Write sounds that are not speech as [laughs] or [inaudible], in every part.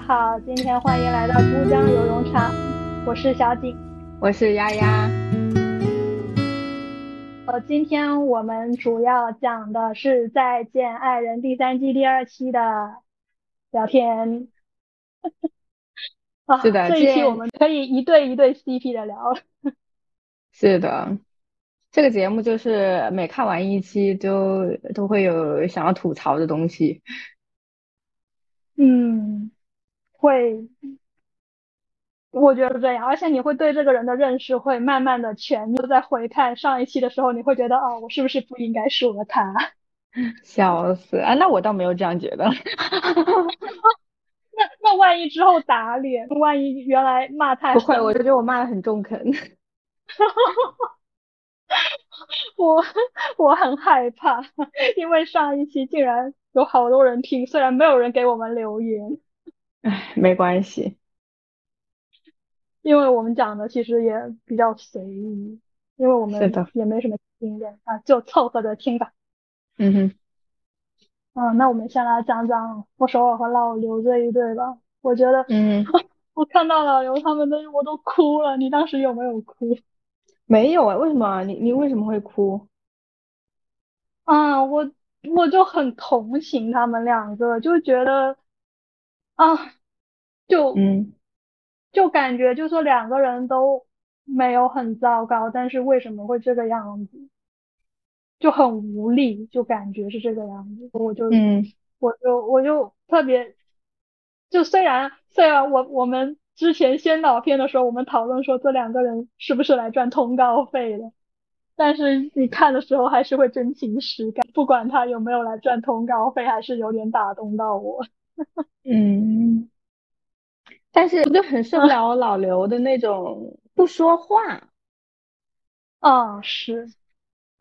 好，今天欢迎来到珠江游泳场，我是小景，我是丫丫。呃，今天我们主要讲的是《再见爱人》第三季第二期的聊天。[laughs] 啊，是的，这一期我们可以一对一对 CP 的聊了。是的，这个节目就是每看完一期都都会有想要吐槽的东西。嗯，会，我觉得这样，而且你会对这个人的认识会慢慢的全。就在回看上一期的时候，你会觉得，哦，我是不是不应该说他？[laughs] 笑死啊！那我倒没有这样觉得。[laughs] 那那万一之后打脸，万一原来骂太不会，我就觉得我骂的很中肯。[laughs] 我我很害怕，因为上一期竟然有好多人听，虽然没有人给我们留言。唉，没关系，因为我们讲的其实也比较随意，因为我们也没什么经验啊，就凑合着听吧。嗯哼。嗯，那我们先来讲讲我首尔和老刘这一对吧。我觉得，嗯，[laughs] 我看到老刘他们的，我都哭了。你当时有没有哭？没有啊？为什么？你你为什么会哭？啊，我我就很同情他们两个，就觉得啊，就嗯，就感觉就说两个人都没有很糟糕，但是为什么会这个样子？就很无力，就感觉是这个样子，我就，嗯，我就我就特别，就虽然虽然我我们之前先导片的时候，我们讨论说这两个人是不是来赚通告费的，但是你看的时候还是会真情实感，不管他有没有来赚通告费，还是有点打动到我。嗯，但是我就很受不了我老刘的那种不说话。[laughs] 啊，是。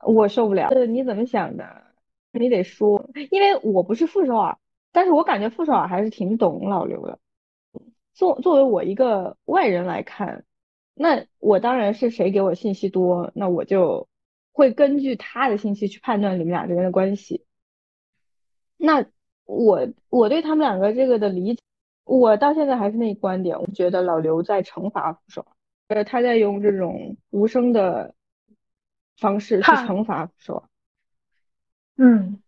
我受不了，是你怎么想的？你得说，因为我不是傅首尔，但是我感觉傅首尔还是挺懂老刘的。作作为我一个外人来看，那我当然是谁给我信息多，那我就会根据他的信息去判断你们俩之间的关系。那我我对他们两个这个的理解，我到现在还是那观点，我觉得老刘在惩罚傅首尔，呃，他在用这种无声的。方式去惩罚是吧？嗯，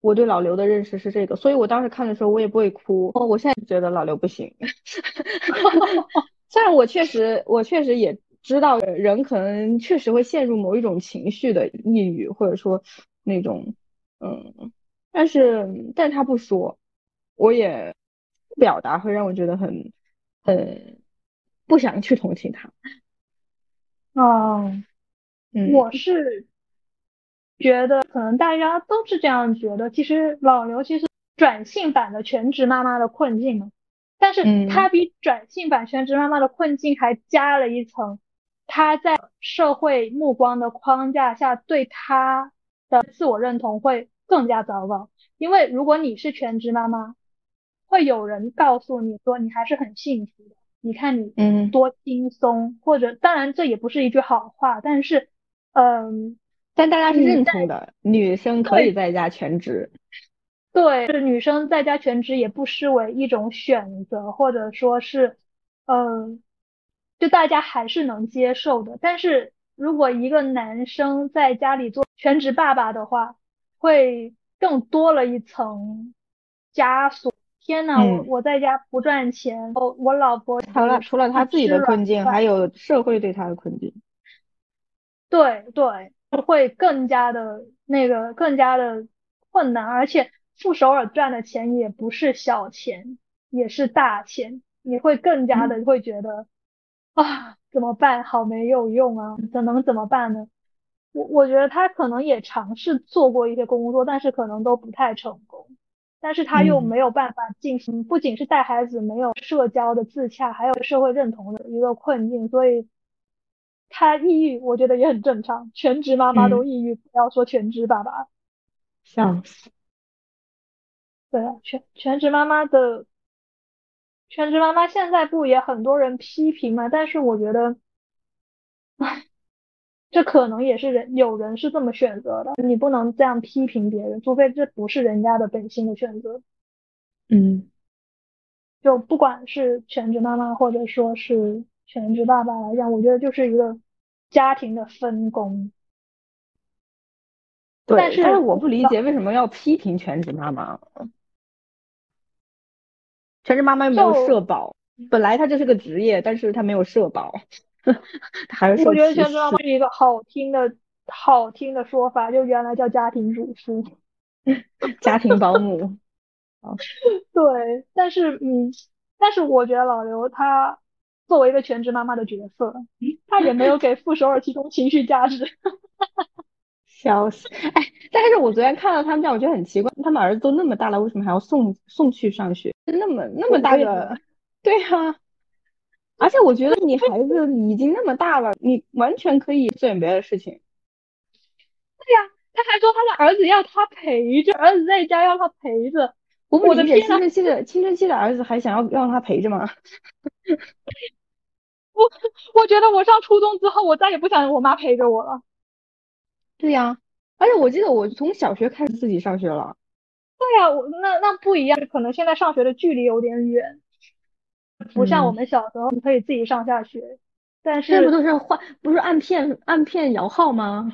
我对老刘的认识是这个，所以我当时看的时候我也不会哭。哦，我现在觉得老刘不行，[laughs] 虽然我确实我确实也知道人可能确实会陷入某一种情绪的抑郁，或者说那种嗯，但是但他不说，我也表达会让我觉得很很不想去同情他。哦。我是觉得，可能大家都是这样觉得。其实老刘其实转性版的全职妈妈的困境嘛，但是他比转性版全职妈妈的困境还加了一层，他在社会目光的框架下对他的自我认同会更加糟糕。因为如果你是全职妈妈，会有人告诉你说你还是很幸福的，你看你嗯多轻松，或者当然这也不是一句好话，但是。嗯，但大家是认同的，女生可以在家全职。对，是女生在家全职也不失为一种选择，或者说是，嗯，就大家还是能接受的。但是如果一个男生在家里做全职爸爸的话，会更多了一层枷锁。天呐，我我在家不赚钱，我我老婆除了除了他自己的困境，还有社会对他的困境。对对，会更加的那个更加的困难，而且傅首尔赚的钱也不是小钱，也是大钱，你会更加的会觉得啊怎么办？好没有用啊，这能怎么办呢？我我觉得他可能也尝试做过一些工作，但是可能都不太成功，但是他又没有办法进行，不仅是带孩子没有社交的自洽，还有社会认同的一个困境，所以。他抑郁，我觉得也很正常。全职妈妈都抑郁，不要说全职爸爸。笑死。对啊，全全职妈妈的全职妈妈现在不也很多人批评嘛？但是我觉得，唉，这可能也是人有人是这么选择的。你不能这样批评别人，除非这不是人家的本心的选择。嗯。就不管是全职妈妈或者说是全职爸爸来讲，我觉得就是一个家庭的分工。对，但是我不理解为什么要批评全职妈妈。全职妈妈又没有社保，本来她就是个职业，但是她没有社保，她 [laughs] 还是我觉得全职妈妈是一个好听的好听的说法，就原来叫家庭主妇、[laughs] 家庭保姆。[laughs] 对，但是嗯，但是我觉得老刘他作为一个全职妈妈的角色，他也没有给傅首尔提供情绪价值。笑死！哎，但是我昨天看到他们家，我觉得很奇怪，他们儿子都那么大了，为什么还要送送去上学？那么那么大个，对呀。而且我觉得你孩子已经那么大了，你完全可以做点别的事情。对呀，他还说他的儿子要他陪着，儿子在家要他陪着。我不理解青春期的青春期的儿子还想要让他陪着吗？[laughs] 我我觉得我上初中之后，我再也不想我妈陪着我了。对呀，而且我记得我从小学开始自己上学了。对呀，我那那不一样，可能现在上学的距离有点远，不像我们小时候你可以自己上下学。但是这不都是换不是按片按片摇号吗？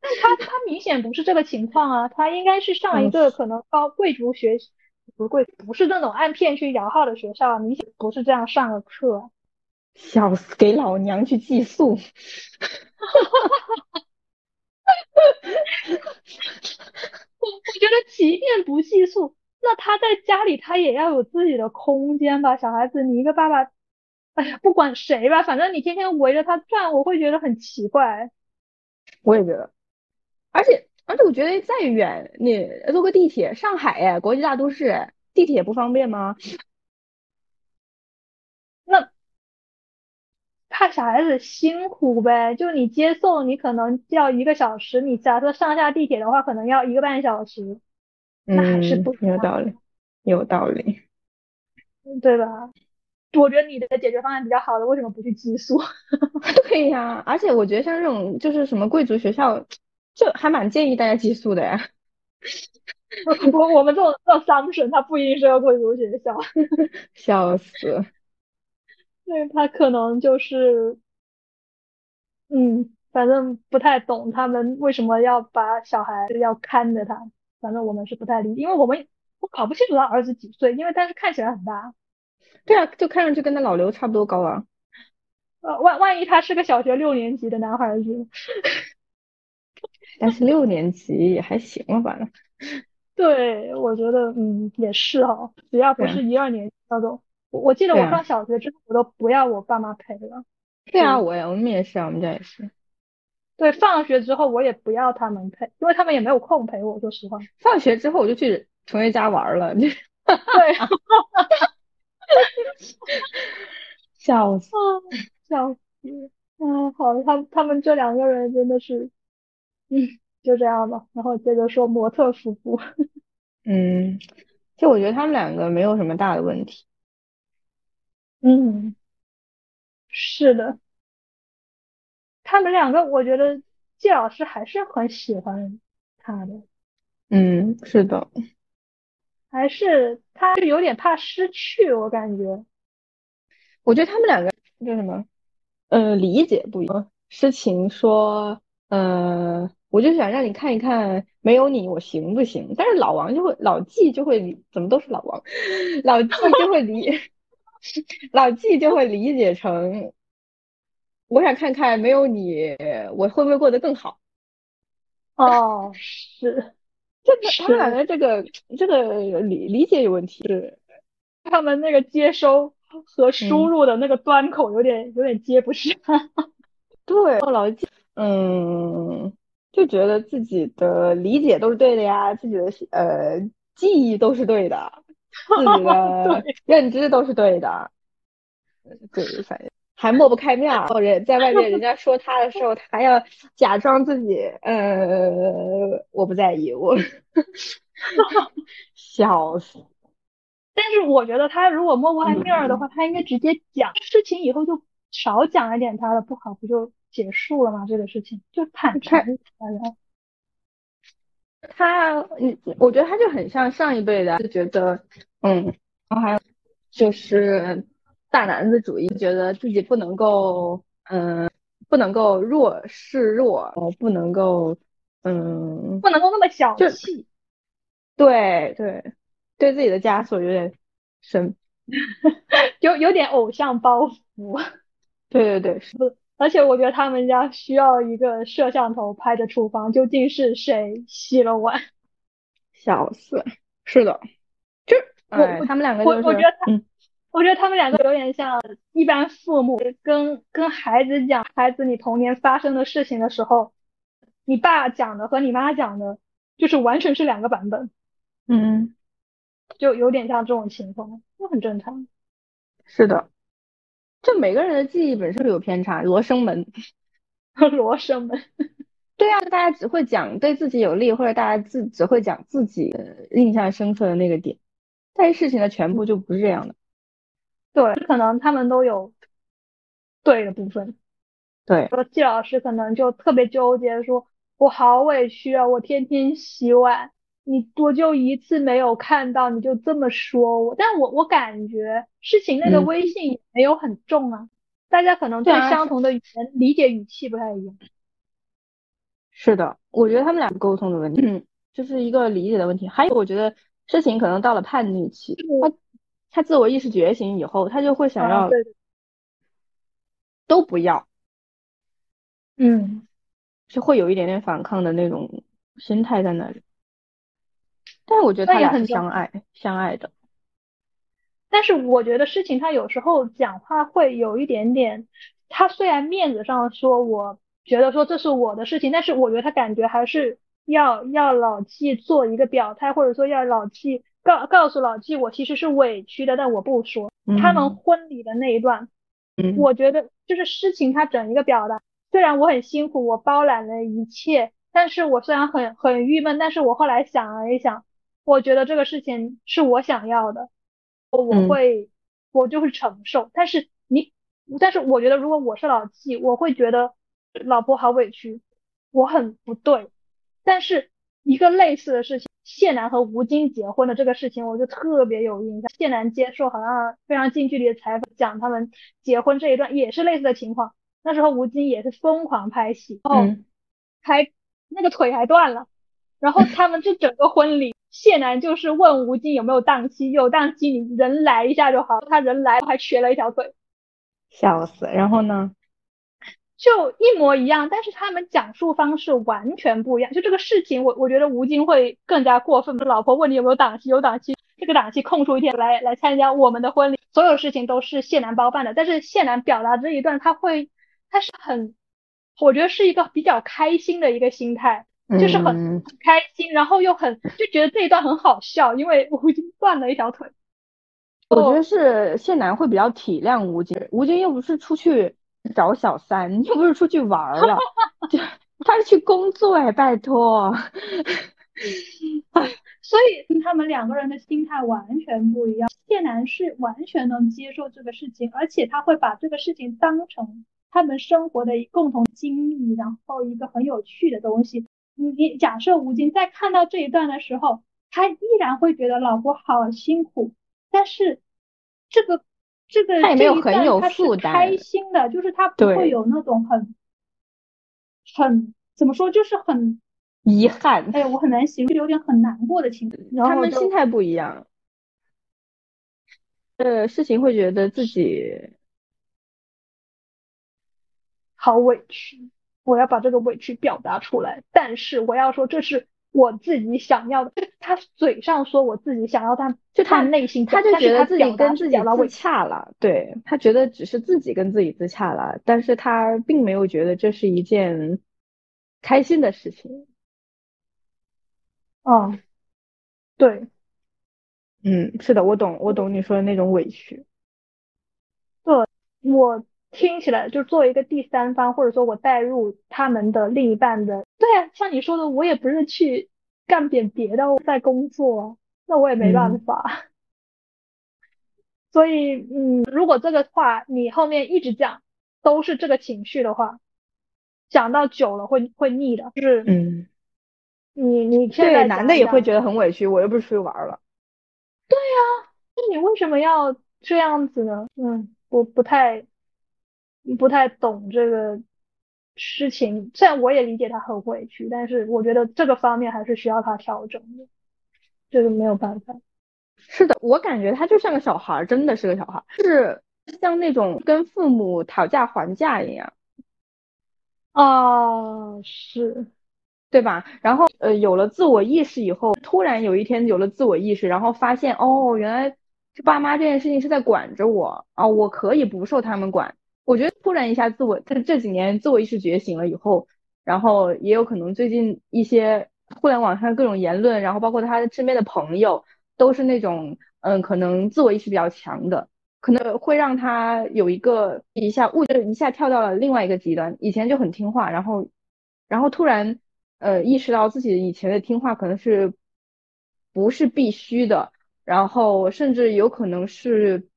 但他他明显不是这个情况啊，他应该是上一个可能高贵族学不贵不是那种按片去摇号的学校，明显不是这样上的课。笑死，给老娘去寄宿。我 [laughs] 我觉得，即便不寄宿，那他在家里他也要有自己的空间吧？小孩子，你一个爸爸，哎呀，不管谁吧，反正你天天围着他转，我会觉得很奇怪。我也觉得，而且而且，我觉得再远，你坐个地铁，上海哎，国际大都市，地铁不方便吗？[laughs] 那。怕小孩子辛苦呗，就你接送，你可能要一个小时，你假设上下地铁的话，可能要一个半小时，那还是不有道理，有道理，对吧？我觉得你的解决方案比较好的，为什么不去寄宿？[laughs] 对呀，而且我觉得像这种就是什么贵族学校，就还蛮建议大家寄宿的呀。[laughs] 我我们这种这种商省，它不一定是要贵族学校，[laughs] 笑死。对他可能就是，嗯，反正不太懂他们为什么要把小孩要看着他，反正我们是不太理解，因为我们我搞不清楚他儿子几岁，因为但是看起来很大。对啊，就看上去跟他老刘差不多高啊。呃，万万一他是个小学六年级的男孩子，但是六年级也还行了吧？[laughs] 对，我觉得嗯也是哈，只要不是一二年级那种。我记得我上小学之后，我都不要我爸妈陪了。对啊，我也我们也是啊，我们家也是。对，放学之后我也不要他们陪，因为他们也没有空陪我。说实话，放学之后我就去同学家玩了。[laughs] 对，[laughs] 笑死，笑死。嗯，好，他他们这两个人真的是，嗯，就这样吧。然后接着说模特夫妇。嗯，就我觉得他们两个没有什么大的问题。嗯，是的，他们两个，我觉得季老师还是很喜欢他的。嗯，是的，还是他就有点怕失去，我感觉。我觉得他们两个叫什么？呃，理解不一样。诗情说，呃，我就想让你看一看，没有你我行不行？但是老王就会，老季就会理，怎么都是老王，[laughs] 老季就会理。[laughs] 老纪就会理解成，我想看看没有你，我会不会过得更好？哦，是，这个他们两个这个这个理理解有问题，是他们那个接收和输入的那个端口有点有点接不上。[laughs] 对，老记，嗯，就觉得自己的理解都是对的呀，自己的呃记忆都是对的。[laughs] 自己的认知都是对的，对，反正还抹不开面儿。人在外面，人家说他的时候，他还要假装自己，呃，我不在意，我笑死。[laughs] 但是我觉得他如果抹不开面儿的话，[laughs] 他应该直接讲事情，以后就少讲一点他的不好，不就结束了吗？这个事情就坦诚。他，嗯，我觉得他就很像上一辈的，就觉得，嗯，然后还有就是大男子主义，觉得自己不能够，嗯，不能够弱示弱，不能够，嗯，不能够那么小气。对对，对自己的枷锁有点深，[laughs] 有有点偶像包袱。对 [laughs] 对对，是。[laughs] 而且我觉得他们家需要一个摄像头拍着厨房，究竟是谁洗了碗？小四，是的，就我他们两个，我我觉得他，我觉得他们两个有点像一般父母跟跟孩子讲孩子你童年发生的事情的时候，你爸讲的和你妈讲的，就是完全是两个版本。嗯，就有点像这种情况，就很正常。是的。就每个人的记忆本身就有偏差，罗生门，[laughs] 罗生门，对啊，大家只会讲对自己有利，或者大家自只会讲自己印象深刻的那个点，但是事情的全部就不是这样的。对，可能他们都有对的部分。对，说季老师可能就特别纠结，说我好委屈啊，我天天洗碗。你我就一次没有看到，你就这么说我，但我我感觉事情那个微信也没有很重啊，大家可能对相同的语言理解语气不太一样。是的，我觉得他们俩沟通的问题，嗯就是一个理解的问题。还有，我觉得事情可能到了叛逆期，他他自我意识觉醒以后，他就会想要都不要，嗯，是会有一点点反抗的那种心态在那里。但是我觉得他俩很相爱，相爱的。但是我觉得事情他有时候讲话会有一点点，他虽然面子上说我觉得说这是我的事情，但是我觉得他感觉还是要要老纪做一个表态，或者说要老纪告告诉老纪我其实是委屈的，但我不说。他们婚礼的那一段，我觉得就是事情他整一个表达，虽然我很辛苦，我包揽了一切，但是我虽然很很郁闷，但是我后来想了一想。我觉得这个事情是我想要的，我会，我就会承受。但是你，但是我觉得如果我是老纪，我会觉得老婆好委屈，我很不对。但是一个类似的事情，谢楠和吴京结婚的这个事情，我就特别有印象。谢楠接受好像非常近距离的采访，讲他们结婚这一段也是类似的情况。那时候吴京也是疯狂拍戏，哦，还那个腿还断了，然后他们这整个婚礼。谢楠就是问吴京有没有档期，有档期你人来一下就好。他人来还瘸了一条腿，笑死。然后呢，就一模一样，但是他们讲述方式完全不一样。就这个事情，我我觉得吴京会更加过分。老婆问你有没有档期，有档期，这个档期空出一天来来参加我们的婚礼，所有事情都是谢楠包办的。但是谢楠表达这一段，他会他是很，我觉得是一个比较开心的一个心态。就是很很开心，然后又很就觉得这一段很好笑，因为吴京断了一条腿。我觉得是谢楠会比较体谅吴京，吴京又不是出去找小三，[laughs] 又不是出去玩了，[laughs] 就他是去工作哎，拜托。[laughs] 唉，所以他们两个人的心态完全不一样。谢楠是完全能接受这个事情，而且他会把这个事情当成他们生活的共同经历，然后一个很有趣的东西。你你假设吴京在看到这一段的时候，他依然会觉得老婆好辛苦，但是这个这个他也没有很有负担开心的，就是他不会有那种很很怎么说，就是很遗憾。哎呀，我很难形容，有点很难过的情绪。他们心态不一样，呃，事情会觉得自己好委屈。我要把这个委屈表达出来，但是我要说这是我自己想要的。他嘴上说我自己想要，但就他内心他就觉得自己跟自己自洽了。对他觉得只是自己跟自己自洽了，但是他并没有觉得这是一件开心的事情。哦，对，嗯，是的，我懂，我懂你说的那种委屈。对，我。听起来就作为一个第三方，或者说我带入他们的另一半的，对啊，像你说的，我也不是去干点别的，在工作，那我也没办法。所以，嗯，如果这个话你后面一直讲都是这个情绪的话，讲到久了会会腻的。就是，嗯，你你现在男的也会觉得很委屈，我又不是出去玩了。对呀，那你为什么要？这样子呢？嗯，我不太不太懂这个事情。虽然我也理解他很委屈，但是我觉得这个方面还是需要他调整的。这个没有办法。是的，我感觉他就像个小孩，真的是个小孩，是像那种跟父母讨价还价一样。啊，是。对吧？然后呃，有了自我意识以后，突然有一天有了自我意识，然后发现哦，原来这爸妈这件事情是在管着我啊，我可以不受他们管。我觉得突然一下自我这这几年自我意识觉醒了以后，然后也有可能最近一些互联网上各种言论，然后包括他身边的朋友，都是那种嗯，可能自我意识比较强的，可能会让他有一个一下物就一下跳到了另外一个极端，以前就很听话，然后然后突然。呃，意识到自己以前的听话可能是不是必须的，然后甚至有可能是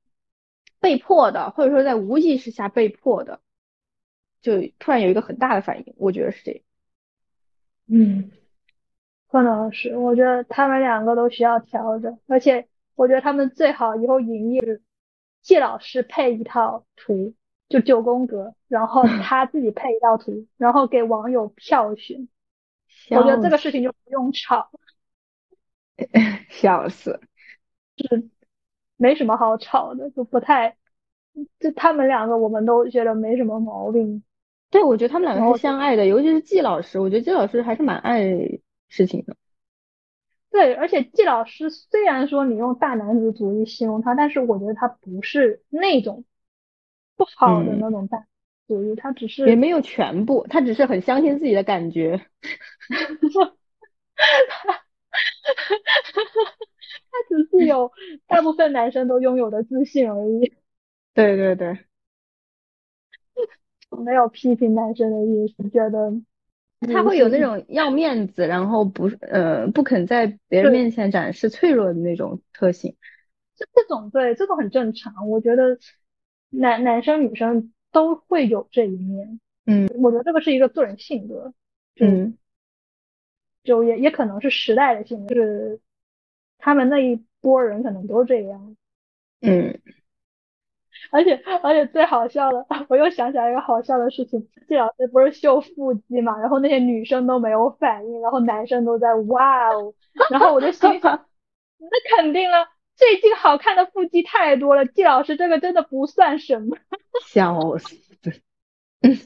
被迫的，或者说在无意识下被迫的，就突然有一个很大的反应，我觉得是这。嗯，可能是，我觉得他们两个都需要调整，而且我觉得他们最好以后营业，季老师配一套图，就九宫格，然后 [laughs] 他自己配一套图，然后给网友票选。我觉得这个事情就不用吵，[laughs] 笑死，是没什么好吵的，就不太，就他们两个我们都觉得没什么毛病。对，我觉得他们两个是相爱的，尤其是季老师，我觉得季老师还是蛮爱事情的。对，而且季老师虽然说你用大男子主义形容他，但是我觉得他不是那种不好的那种大。主义，他只是也没有全部，他只是很相信自己的感觉。[laughs] 他 [laughs] 只是有 [laughs] 大部分男生都拥有的自信而已。[laughs] 对对对，没有批评男生的意思，觉得他会有那种要面子，然后不呃不肯在别人面前展示脆弱的那种特性。这这种对这种很正常，我觉得男男生女生。都会有这一面，嗯，我觉得这个是一个个人性格，嗯，就也也可能是时代的性格，就是他们那一波人可能都这样，嗯，[laughs] 而且而且最好笑的，[laughs] 我又想起来一个好笑的事情，季老师不是秀腹肌嘛，然后那些女生都没有反应，然后男生都在哇哦，然后我就心想，[laughs] 那肯定了。最近好看的腹肌太多了，季老师这个真的不算什么。笑死！最近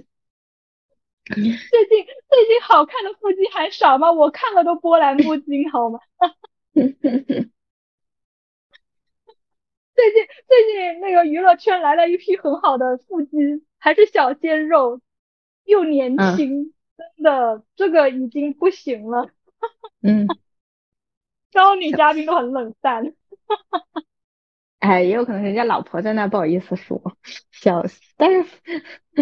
最近好看的腹肌还少吗？我看了都波澜不惊，好吗？[laughs] 最近最近那个娱乐圈来了一批很好的腹肌，还是小鲜肉，又年轻，真的这个已经不行了。[laughs] 嗯，[laughs] 招女嘉宾都很冷淡。哎，也有可能人家老婆在那不好意思说，笑死。但是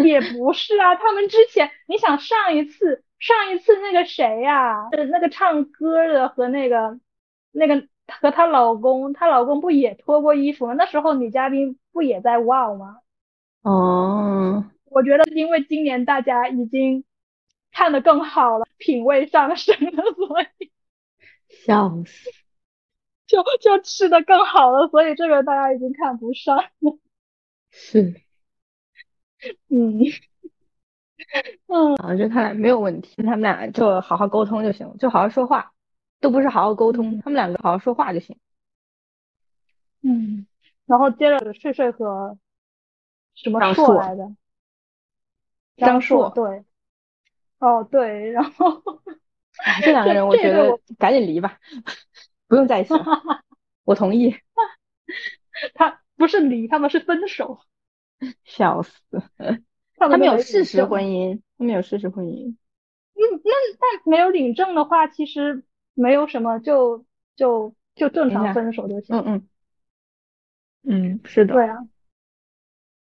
也不是啊，他们之前，你想上一次，上一次那个谁呀，那个唱歌的和那个那个和她老公，她老公不也脱过衣服吗？那时候女嘉宾不也在哇吗？哦，我觉得因为今年大家已经看得更好了，品味上升了，所以 [laughs] 笑死。就就吃的更好了，所以这个大家已经看不上了。[laughs] 是，[laughs] 嗯，嗯，我觉得他俩没有问题，他们俩就好好沟通就行，就好好说话，都不是好好沟通，他们两个好好说话就行。嗯，然后接着睡睡和什么硕来的？张硕，对，哦对，然后 [laughs] 这两个人我觉得赶紧离吧。[laughs] 不用在一起，[laughs] 我同意。他不是离，他们是分手。笑死！他们有事实婚姻，他们有事实婚姻。嗯，那但没有领证的话，其实没有什么，就就就正常分手就行。嗯嗯嗯，是的。对啊。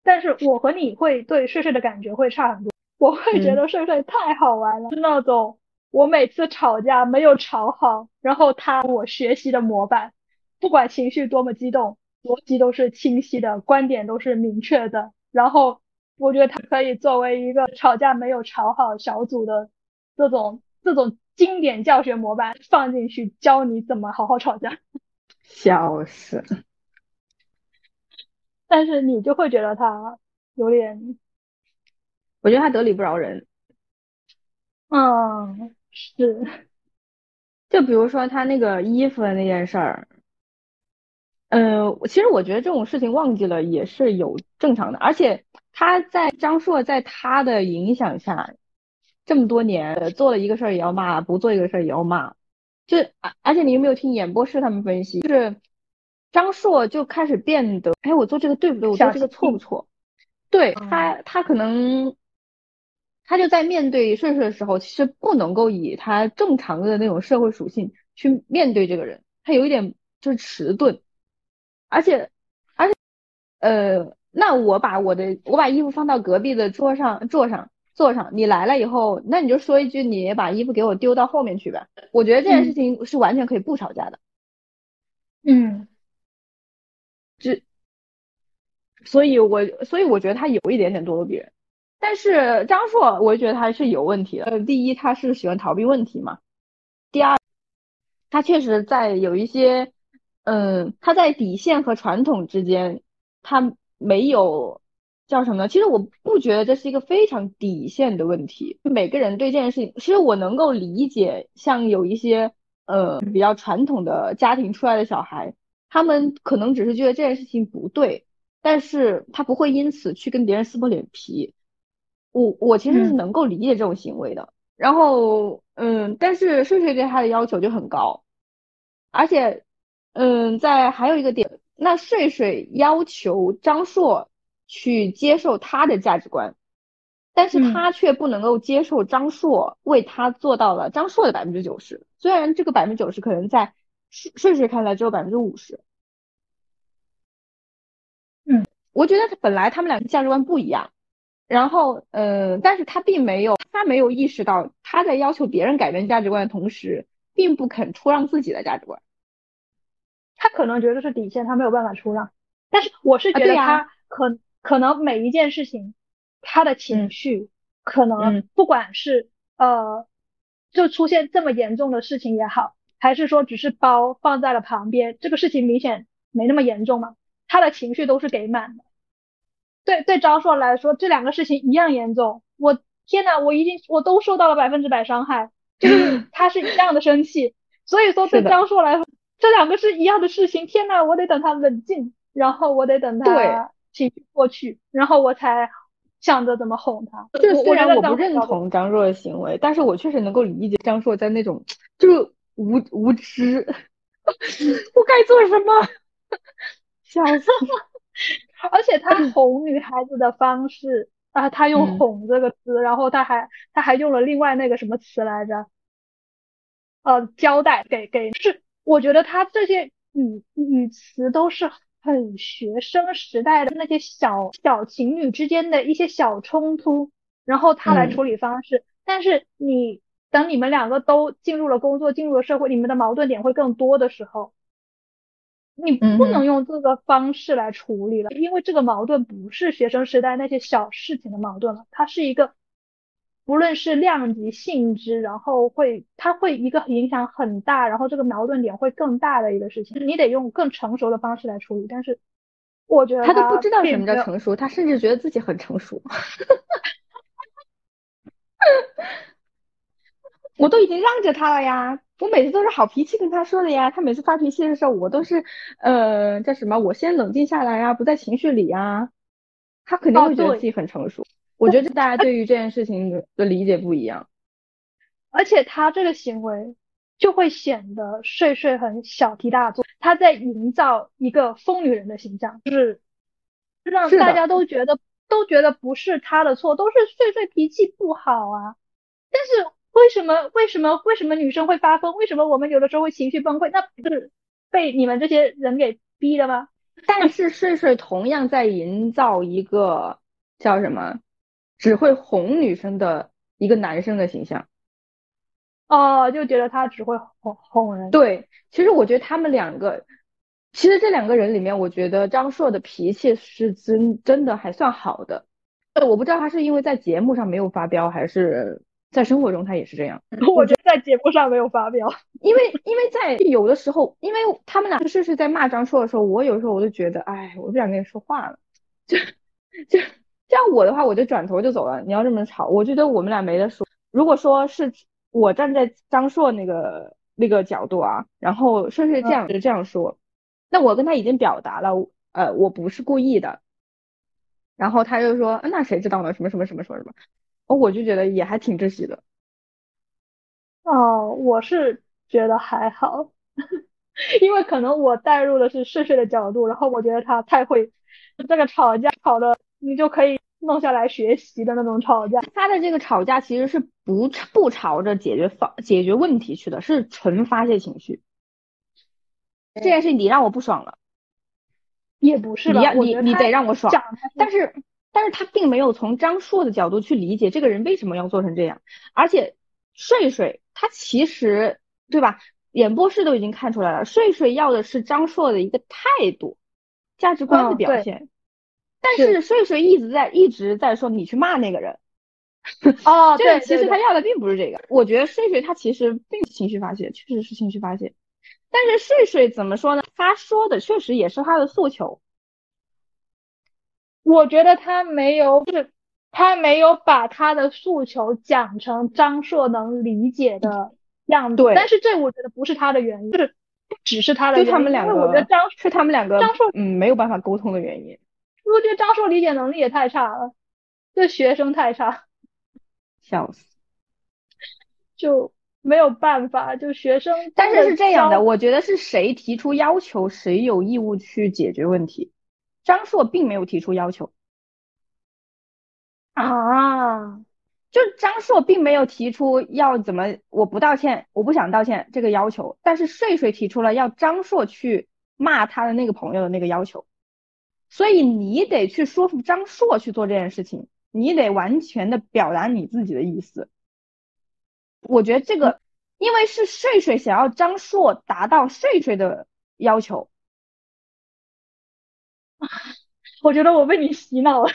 但是我和你会对睡睡的感觉会差很多，我会觉得睡睡太好玩了，是那种。我每次吵架没有吵好，然后他我学习的模板，不管情绪多么激动，逻辑都是清晰的，观点都是明确的。然后我觉得他可以作为一个吵架没有吵好小组的这种这种经典教学模板放进去，教你怎么好好吵架。笑死！但是你就会觉得他有点，我觉得他得理不饶人。嗯，是，就比如说他那个衣服的那件事儿，嗯，其实我觉得这种事情忘记了也是有正常的，而且他在张硕在他的影响下，这么多年做了一个事儿也要骂，不做一个事儿也要骂，就而而且你有没有听演播室他们分析，就是张硕就开始变得，哎，我做这个对不对？我做这个错不错？对他，他可能。他就在面对顺顺的时候，其实不能够以他正常的那种社会属性去面对这个人，他有一点就是迟钝，而且而且呃，那我把我的我把衣服放到隔壁的桌上桌上坐上，你来了以后，那你就说一句，你把衣服给我丢到后面去呗。我觉得这件事情是完全可以不吵架的。嗯，这，所以我所以我觉得他有一点点咄咄逼人。但是张硕，我觉得他是有问题的。呃，第一，他是喜欢逃避问题嘛；第二，他确实在有一些，嗯，他在底线和传统之间，他没有叫什么呢？其实我不觉得这是一个非常底线的问题。每个人对这件事情，其实我能够理解，像有一些呃比较传统的家庭出来的小孩，他们可能只是觉得这件事情不对，但是他不会因此去跟别人撕破脸皮。我我其实是能够理解这种行为的，然后嗯，但是睡睡对他的要求就很高，而且嗯，在还有一个点，那睡睡要求张硕去接受他的价值观，但是他却不能够接受张硕为他做到了张硕的百分之九十，虽然这个百分之九十可能在睡睡睡看来只有百分之五十，嗯，我觉得他本来他们两个价值观不一样。然后，嗯，但是他并没有，他没有意识到他在要求别人改变价值观的同时，并不肯出让自己的价值观。他可能觉得是底线，他没有办法出让。但是我是觉得他可可能每一件事情，他的情绪可能不管是呃，就出现这么严重的事情也好，还是说只是包放在了旁边，这个事情明显没那么严重嘛，他的情绪都是给满的。对对，张硕来说，这两个事情一样严重。我天呐，我一定我都受到了百分之百伤害，就是 [laughs] 他是一样的生气。所以说，对张硕来说，这两个是一样的事情。天呐，我得等他冷静，然后我得等他情绪过去，然后我才想着怎么哄他。就虽然我不认同张硕的行为，但是我确实能够理解张硕在那种就是无无知，[laughs] 我该做什么，[laughs] 笑死。[laughs] 而且他哄女孩子的方式啊，他用“哄”这个词，然后他还他还用了另外那个什么词来着？呃，交代给给是，我觉得他这些语语词都是很学生时代的那些小小情侣之间的一些小冲突，然后他来处理方式。但是你等你们两个都进入了工作，进入了社会，你们的矛盾点会更多的时候。你不能用这个方式来处理了，因为这个矛盾不是学生时代那些小事情的矛盾了，它是一个，不论是量级、性质，然后会，它会一个影响很大，然后这个矛盾点会更大的一个事情，你得用更成熟的方式来处理。但是，我觉得他都不知道什么叫成熟，他甚至觉得自己很成熟。[laughs] 我都已经让着他了呀。我每次都是好脾气跟他说的呀，他每次发脾气的时候，我都是，呃，叫什么？我先冷静下来呀，不在情绪里呀。他肯定会觉得自己很成熟。我觉得大家对于这件事情的理解不一样。而且他这个行为就会显得睡睡很小题大做，他在营造一个疯女人的形象，就是让大家都觉得都觉得不是他的错，都是睡睡脾气不好啊。但是。为什么？为什么？为什么女生会发疯？为什么我们有的时候会情绪崩溃？那不是被你们这些人给逼的吗？但是睡睡同样在营造一个叫什么，只会哄女生的一个男生的形象。哦，就觉得他只会哄哄人。对，其实我觉得他们两个，其实这两个人里面，我觉得张硕的脾气是真真的还算好的。呃，我不知道他是因为在节目上没有发飙，还是。在生活中他也是这样。[laughs] 我觉得在节目上没有发飙，[laughs] 因为因为在有的时候，因为他们俩是是在骂张硕的时候，我有时候我就觉得，哎，我不想跟你说话了，[laughs] 就就像我的话，我就转头就走了。你要这么吵，我觉得我们俩没得说。如果说是我站在张硕那个那个角度啊，然后顺顺这样就这样说，那我跟他已经表达了，呃，我不是故意的。然后他就说，那谁知道呢？什么什么什么什么什么？哦，我就觉得也还挺窒息的。哦，我是觉得还好，[laughs] 因为可能我带入的是睡睡的角度，然后我觉得他太会这个吵架吵的，你就可以弄下来学习的那种吵架。他的这个吵架其实是不不朝着解决方解决问题去的，是纯发泄情绪。这件事你让我不爽了，也不是你要你你得让我爽，但是但是他并没有从张硕的角度去理解这个人为什么要做成这样，而且睡睡。他其实对吧？演播室都已经看出来了，睡睡要的是张硕的一个态度、价值观的表现。但是睡睡一直在一直在说你去骂那个人。[laughs] 哦，对，其实他要的并不是这个。我觉得睡睡他其实并情绪发泄，确实是情绪发泄。但是睡睡怎么说呢？他说的确实也是他的诉求。我觉得他没有就是。他没有把他的诉求讲成张硕能理解的样子，但是这我觉得不是他的原因，就是不只是他的原因，他们两个，我觉得张是他们两个张硕嗯没有办法沟通的原因。我觉得张硕理解能力也太差了，这学生太差，笑死，[laughs] 就没有办法，就学生。但是是这样的，我觉得是谁提出要求，谁有义务去解决问题。张硕并没有提出要求。啊，就张硕并没有提出要怎么我不道歉，我不想道歉这个要求，但是睡睡提出了要张硕去骂他的那个朋友的那个要求，所以你得去说服张硕去做这件事情，你得完全的表达你自己的意思。我觉得这个，因为是睡睡想要张硕达到睡睡的要求，[laughs] 我觉得我被你洗脑了。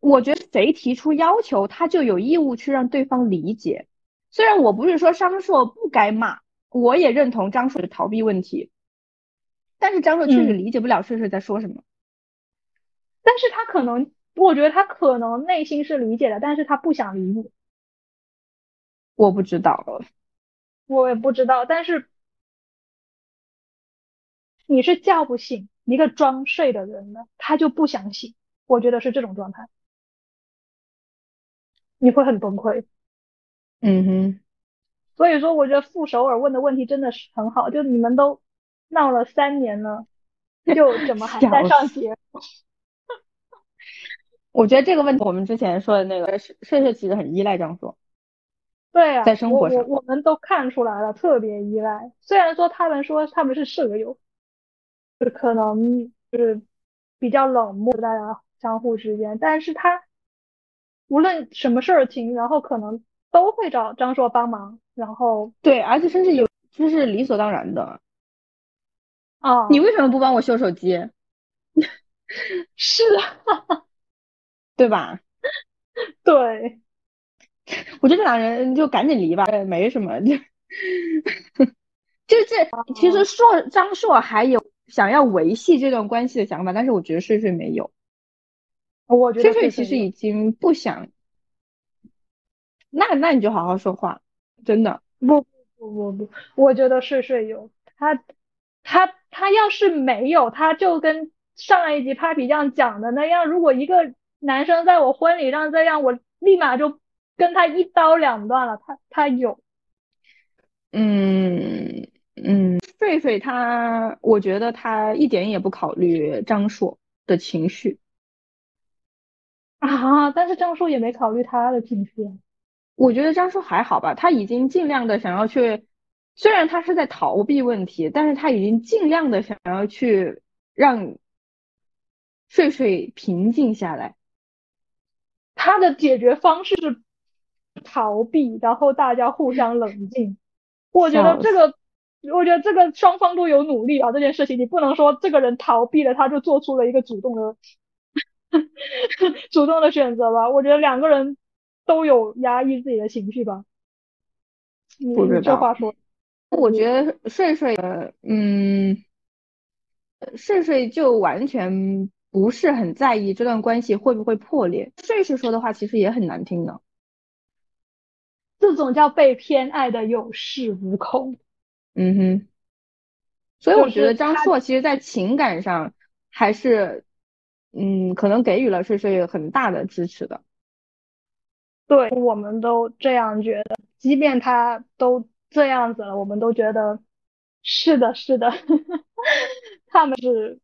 我觉得谁提出要求，他就有义务去让对方理解。虽然我不是说张硕不该骂，我也认同张硕的逃避问题，但是张硕确实理解不了睡睡在说什么。但是他可能，我觉得他可能内心是理解的，但是他不想理你。我不知道，我也不知道。但是你是叫不醒一个装睡的人的，他就不想醒。我觉得是这种状态。你会很崩溃，嗯哼，所以说我觉得傅首尔问的问题真的是很好，就你们都闹了三年了，就 [laughs] 怎么还在上学？[laughs] 我觉得这个问题我们之前说的那个是睡睡其实很依赖张硕，对啊，在生活上我我们都看出来了，特别依赖。虽然说他们说他们是舍友，就可能就是比较冷漠，大家相互之间，但是他。无论什么事情，然后可能都会找张硕帮忙，然后对，而且甚至有就是理所当然的。哦，你为什么不帮我修手机？[laughs] 是啊，对吧？对，我觉得这两人就赶紧离吧，没什么，[laughs] 就就这。其实硕张硕还有想要维系这段关系的想法，但是我觉得睡睡没有。我觉得睡睡其实已经不想，那那你就好好说话，真的不不不不不，我觉得睡睡有他他他要是没有，他就跟上一集 Papi 酱讲的那样，如果一个男生在我婚礼上这样，我立马就跟他一刀两断了。他他有，嗯嗯，狒狒他，我觉得他一点也不考虑张硕的情绪。啊！但是张硕也没考虑他的情绪。我觉得张硕还好吧，他已经尽量的想要去，虽然他是在逃避问题，但是他已经尽量的想要去让睡睡平静下来。他的解决方式是逃避，然后大家互相冷静。我觉得这个，我觉得这个双方都有努力啊。这件事情你不能说这个人逃避了，他就做出了一个主动的。[laughs] 主动的选择吧，我觉得两个人都有压抑自己的情绪吧？不知道这话说，我觉得睡睡，呃，嗯，睡睡就完全不是很在意这段关系会不会破裂。睡睡说的话其实也很难听的，这种叫被偏爱的有恃无恐。嗯哼。所以我觉得张硕其实在情感上还是，嗯，可能给予了睡睡很大的支持的。对，我们都这样觉得，即便他都这样子了，我们都觉得是的，是的，[laughs] 他们是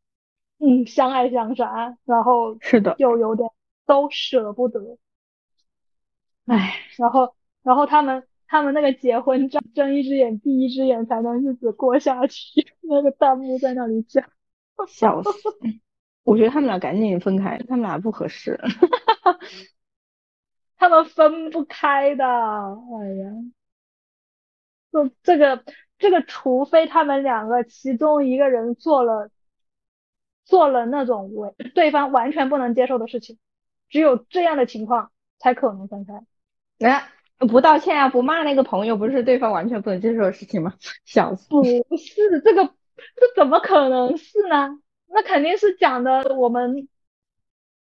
嗯相爱相杀，然后是的，又有点都舍不得，唉，然后然后他们他们那个结婚照睁一只眼闭一只眼才能日子过下去，[laughs] 那个弹幕在那里讲，笑死！[laughs] 我觉得他们俩赶紧分开，他们俩不合适。他们分不开的，哎呀，就这个这个，除非他们两个其中一个人做了做了那种为对方完全不能接受的事情，只有这样的情况才可能分开。哎，不道歉啊，不骂那个朋友，不是对方完全不能接受的事情吗？笑死！不是这个，这怎么可能是呢？那肯定是讲的我们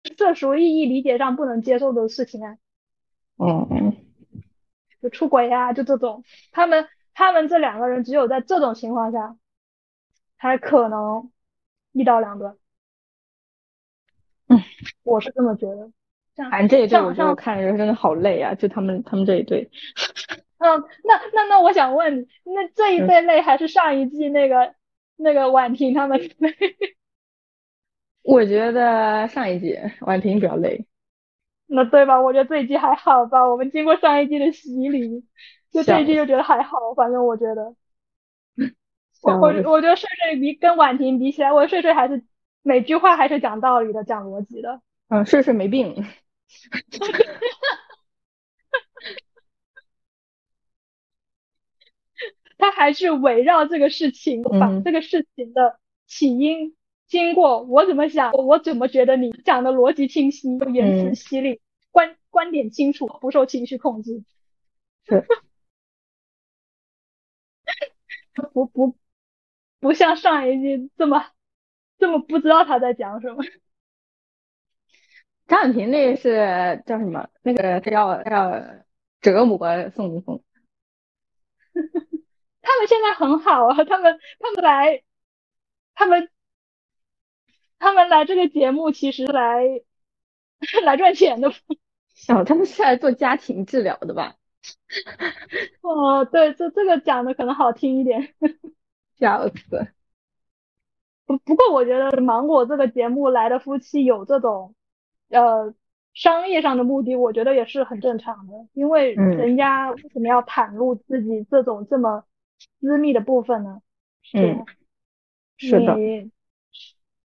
世俗意义理解上不能接受的事情啊。嗯，就出轨呀、就这种，他们他们这两个人只有在这种情况下，才可能一刀两断。嗯，我是这么觉得。像反正这一对我觉得看着真的好累啊，就他们他们这一对。[laughs] 嗯，那那那我想问你，那这一对累还是上一季那个那个婉婷他们累？[laughs] 我觉得上一季婉婷比较累，那对吧？我觉得这一季还好吧，我们经过上一季的洗礼，就这一季就觉得还好，反正我觉得。[laughs] 我我我觉得睡睡比跟婉婷比起来，我睡睡还是每句话还是讲道理的，讲逻辑的。嗯，睡睡没病。[laughs] 他还是围绕这个事情，把嗯这个事情的起因、经过，我怎么想，我怎么觉得你讲的逻辑清晰，又言辞嗯犀利，观观点清楚，不受情绪控制。是，[laughs] 不不不像上一季这么这么不知道他在讲什么。[laughs] 张婉婷那是叫什么？那个要要折磨宋宁峰。[laughs] 他们现在很好啊，他们他们来，他们他们来这个节目其实来来赚钱的。笑，他们是来做家庭治疗的吧？[laughs] 哦，对，这这个讲的可能好听一点。[laughs] 笑死！不不过我觉得芒果这个节目来的夫妻有这种呃商业上的目的，我觉得也是很正常的，因为嗯人家为什么要袒露自己这种这么私密的部分呢？是嗯是的，你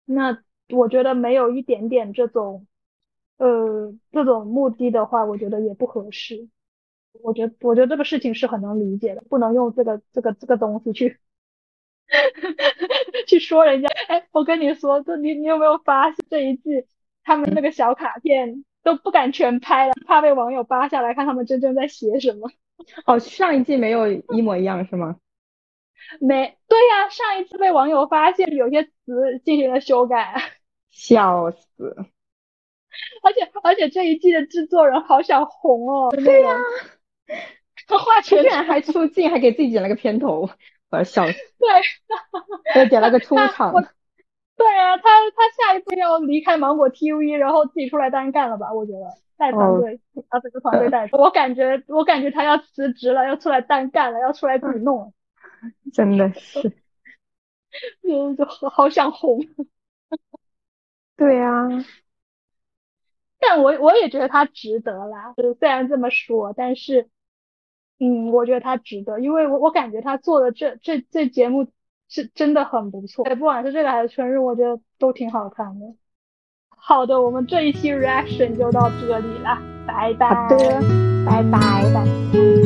那我觉得没有一点点这种呃这种目的的话，我觉得也不合适。我觉得我觉得这个事情是很能理解的，不能用这个这个这个东西去 [laughs] 去说人家。哎，我跟你说，这你你有没有发现这一季他们那个小卡片都不敢全拍了，怕被网友扒下来看他们真正在写什么？哦，上一季没有一模一样是吗？[laughs] 没，对呀，上一次被网友发现有些词进行了修改。笑死！而且而且这一季的制作人好想红哦，对呀、画他全居然还出镜，还给自己剪了个片头，我要笑死！对，[laughs] 还剪了个出场，对啊，他他下一步要离开芒果 TV，然后自己出来单干了吧？我觉得带团队，把整个团队带出，我感觉我感觉他要辞职了，要出来单干了，要出来自己弄了，真的是。[laughs] 嗯就好好想红。对啊，但我我也觉得他值得啦，就是虽然这么说，但是，嗯，我觉得他值得，因为我我感觉他做的这这这节目是真的很不错，不管是这个还是春日，我觉得都挺好看的。好的，我们这一期 reaction 就到这里了，拜拜。好的，拜拜。拜拜。